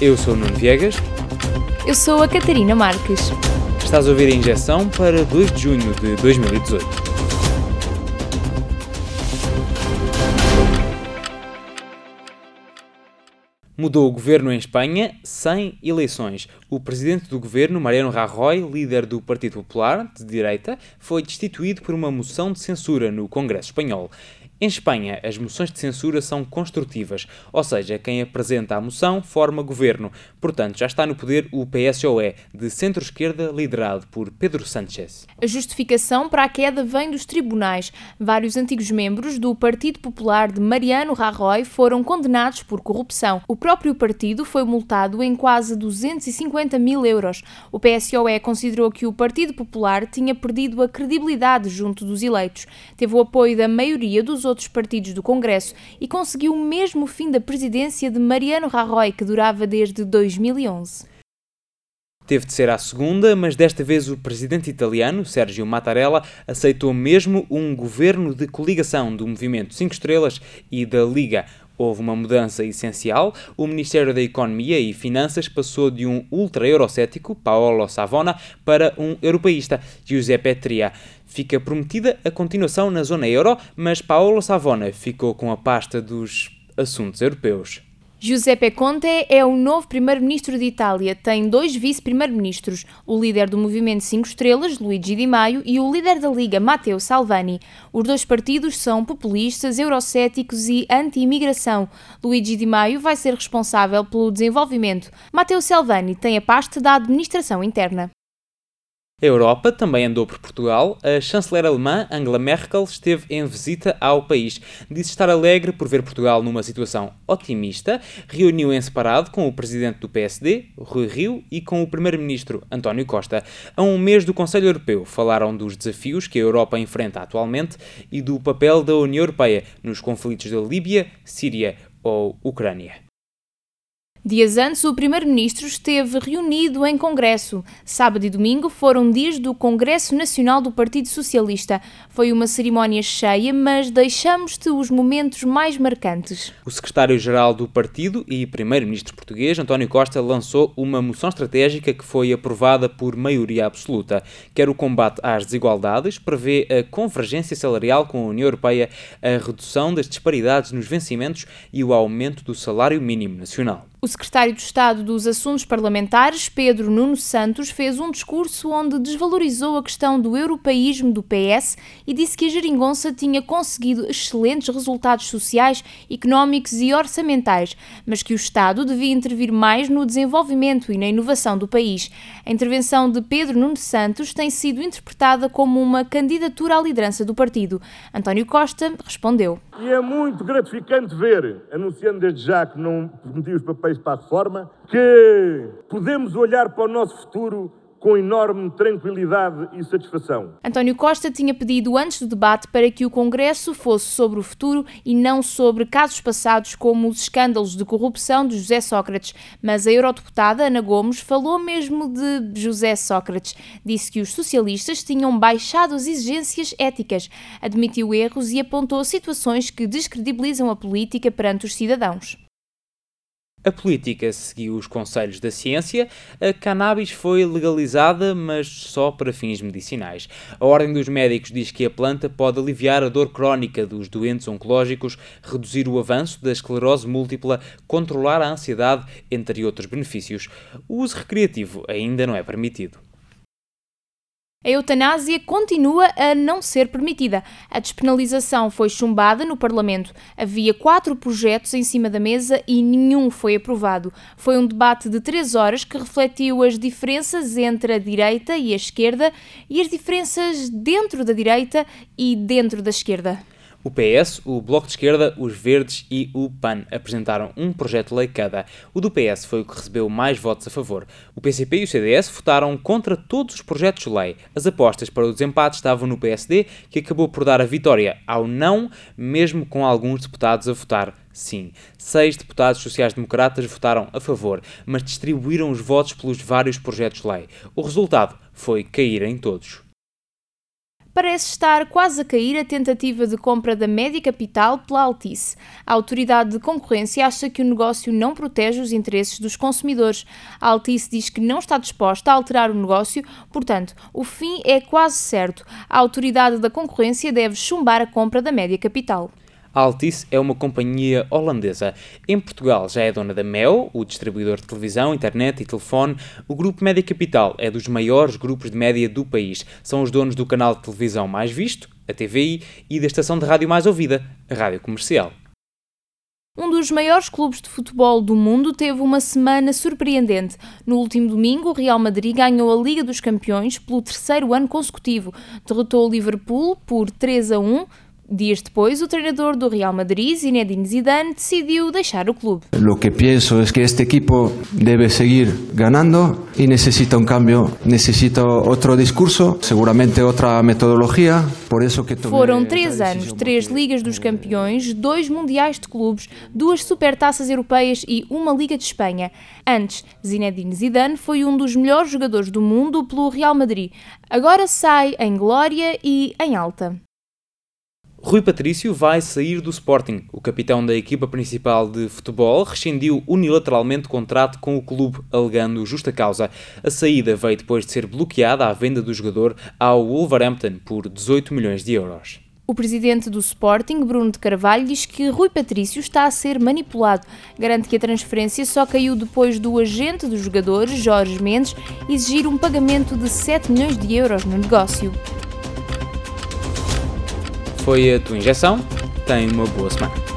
Eu sou o Nuno Viegas. Eu sou a Catarina Marques. Estás a ouvir a injeção para 2 de junho de 2018. Mudou o governo em Espanha sem eleições. O presidente do governo, Mariano Rajoy, líder do Partido Popular, de direita, foi destituído por uma moção de censura no Congresso Espanhol. Em Espanha, as moções de censura são construtivas, ou seja, quem apresenta a moção forma governo. Portanto, já está no poder o PSOE, de centro-esquerda, liderado por Pedro Sánchez. A justificação para a queda vem dos tribunais. Vários antigos membros do Partido Popular de Mariano Rajoy foram condenados por corrupção. O próprio partido foi multado em quase 250 mil euros. O PSOE considerou que o Partido Popular tinha perdido a credibilidade junto dos eleitos. Teve o apoio da maioria dos outros partidos do Congresso e conseguiu o mesmo fim da presidência de Mariano Rajoy, que durava desde 2011. Teve de ser à segunda, mas desta vez o presidente italiano, Sergio Mattarella, aceitou mesmo um governo de coligação do Movimento 5 Estrelas e da Liga. Houve uma mudança essencial. O Ministério da Economia e Finanças passou de um ultra-eurocético, Paolo Savona, para um europeísta, Giuseppe Tria. Fica prometida a continuação na zona euro, mas Paolo Savona ficou com a pasta dos assuntos europeus. Giuseppe Conte é o novo primeiro-ministro de Itália. Tem dois vice-primeiros-ministros, o líder do Movimento 5 Estrelas, Luigi Di Maio, e o líder da Liga, Matteo Salvani. Os dois partidos são populistas, eurocéticos e anti-imigração. Luigi Di Maio vai ser responsável pelo desenvolvimento. Matteo Salvani tem a pasta da administração interna. A Europa também andou por Portugal. A chanceler alemã Angela Merkel esteve em visita ao país. Disse estar alegre por ver Portugal numa situação otimista. Reuniu em separado com o presidente do PSD, Rui Rio, e com o primeiro-ministro António Costa. A um mês do Conselho Europeu falaram dos desafios que a Europa enfrenta atualmente e do papel da União Europeia nos conflitos da Líbia, Síria ou Ucrânia. Dias antes, o Primeiro-Ministro esteve reunido em Congresso. Sábado e domingo foram dias do Congresso Nacional do Partido Socialista. Foi uma cerimónia cheia, mas deixamos-te os momentos mais marcantes. O secretário-geral do partido e primeiro-ministro português, António Costa, lançou uma moção estratégica que foi aprovada por maioria absoluta. Quer o combate às desigualdades, prevê a convergência salarial com a União Europeia, a redução das disparidades nos vencimentos e o aumento do salário mínimo nacional. O secretário de Estado dos Assuntos Parlamentares, Pedro Nuno Santos, fez um discurso onde desvalorizou a questão do europeísmo do PS e disse que a geringonça tinha conseguido excelentes resultados sociais, económicos e orçamentais, mas que o Estado devia intervir mais no desenvolvimento e na inovação do país. A intervenção de Pedro Nuno Santos tem sido interpretada como uma candidatura à liderança do partido. António Costa respondeu. E é muito gratificante ver, anunciando desde já que não prometi os papéis para a reforma, que podemos olhar para o nosso futuro com enorme tranquilidade e satisfação. António Costa tinha pedido antes do debate para que o Congresso fosse sobre o futuro e não sobre casos passados como os escândalos de corrupção de José Sócrates, mas a eurodeputada Ana Gomes falou mesmo de José Sócrates. Disse que os socialistas tinham baixado as exigências éticas, admitiu erros e apontou situações que descredibilizam a política perante os cidadãos. A política seguiu os conselhos da ciência. A cannabis foi legalizada, mas só para fins medicinais. A Ordem dos Médicos diz que a planta pode aliviar a dor crónica dos doentes oncológicos, reduzir o avanço da esclerose múltipla, controlar a ansiedade, entre outros benefícios. O uso recreativo ainda não é permitido. A eutanásia continua a não ser permitida. A despenalização foi chumbada no Parlamento. Havia quatro projetos em cima da mesa e nenhum foi aprovado. Foi um debate de três horas que refletiu as diferenças entre a direita e a esquerda e as diferenças dentro da direita e dentro da esquerda. O PS, o Bloco de Esquerda, os Verdes e o PAN apresentaram um projeto de lei cada. O do PS foi o que recebeu mais votos a favor. O PCP e o CDS votaram contra todos os projetos de lei. As apostas para o desempate estavam no PSD, que acabou por dar a vitória ao não, mesmo com alguns deputados a votar sim. Seis deputados sociais-democratas votaram a favor, mas distribuíram os votos pelos vários projetos de lei. O resultado foi cair em todos. Parece estar quase a cair a tentativa de compra da Média Capital pela Altice. A autoridade de concorrência acha que o negócio não protege os interesses dos consumidores. A Altice diz que não está disposta a alterar o negócio, portanto, o fim é quase certo. A autoridade da concorrência deve chumbar a compra da Média Capital. Altice é uma companhia holandesa. Em Portugal já é dona da Mel, o distribuidor de televisão, internet e telefone. O grupo Média Capital é dos maiores grupos de média do país. São os donos do canal de televisão mais visto, a TVI, e da estação de rádio mais ouvida, a Rádio Comercial. Um dos maiores clubes de futebol do mundo teve uma semana surpreendente. No último domingo, o Real Madrid ganhou a Liga dos Campeões pelo terceiro ano consecutivo. Derrotou o Liverpool por 3 a 1 Dias depois, o treinador do Real Madrid, Zinedine Zidane, decidiu deixar o clube. Lo que pienso es que este equipo debe seguir ganando y necesita un cambio, necesita otro discurso, seguramente otra metodología. Por eso que Foram três anos, três ligas dos campeões, dois mundiais de clubes, duas supertaças europeias e uma Liga de Espanha. Antes, Zinedine Zidane foi um dos melhores jogadores do mundo pelo Real Madrid. Agora sai em glória e em alta. Rui Patrício vai sair do Sporting. O capitão da equipa principal de futebol rescindiu unilateralmente contrato com o clube, alegando justa causa. A saída veio depois de ser bloqueada a venda do jogador ao Wolverhampton por 18 milhões de euros. O presidente do Sporting, Bruno de Carvalho, diz que Rui Patrício está a ser manipulado. Garante que a transferência só caiu depois do agente dos jogadores, Jorge Mendes, exigir um pagamento de 7 milhões de euros no negócio foi a tua injeção. Tenha uma boa semana.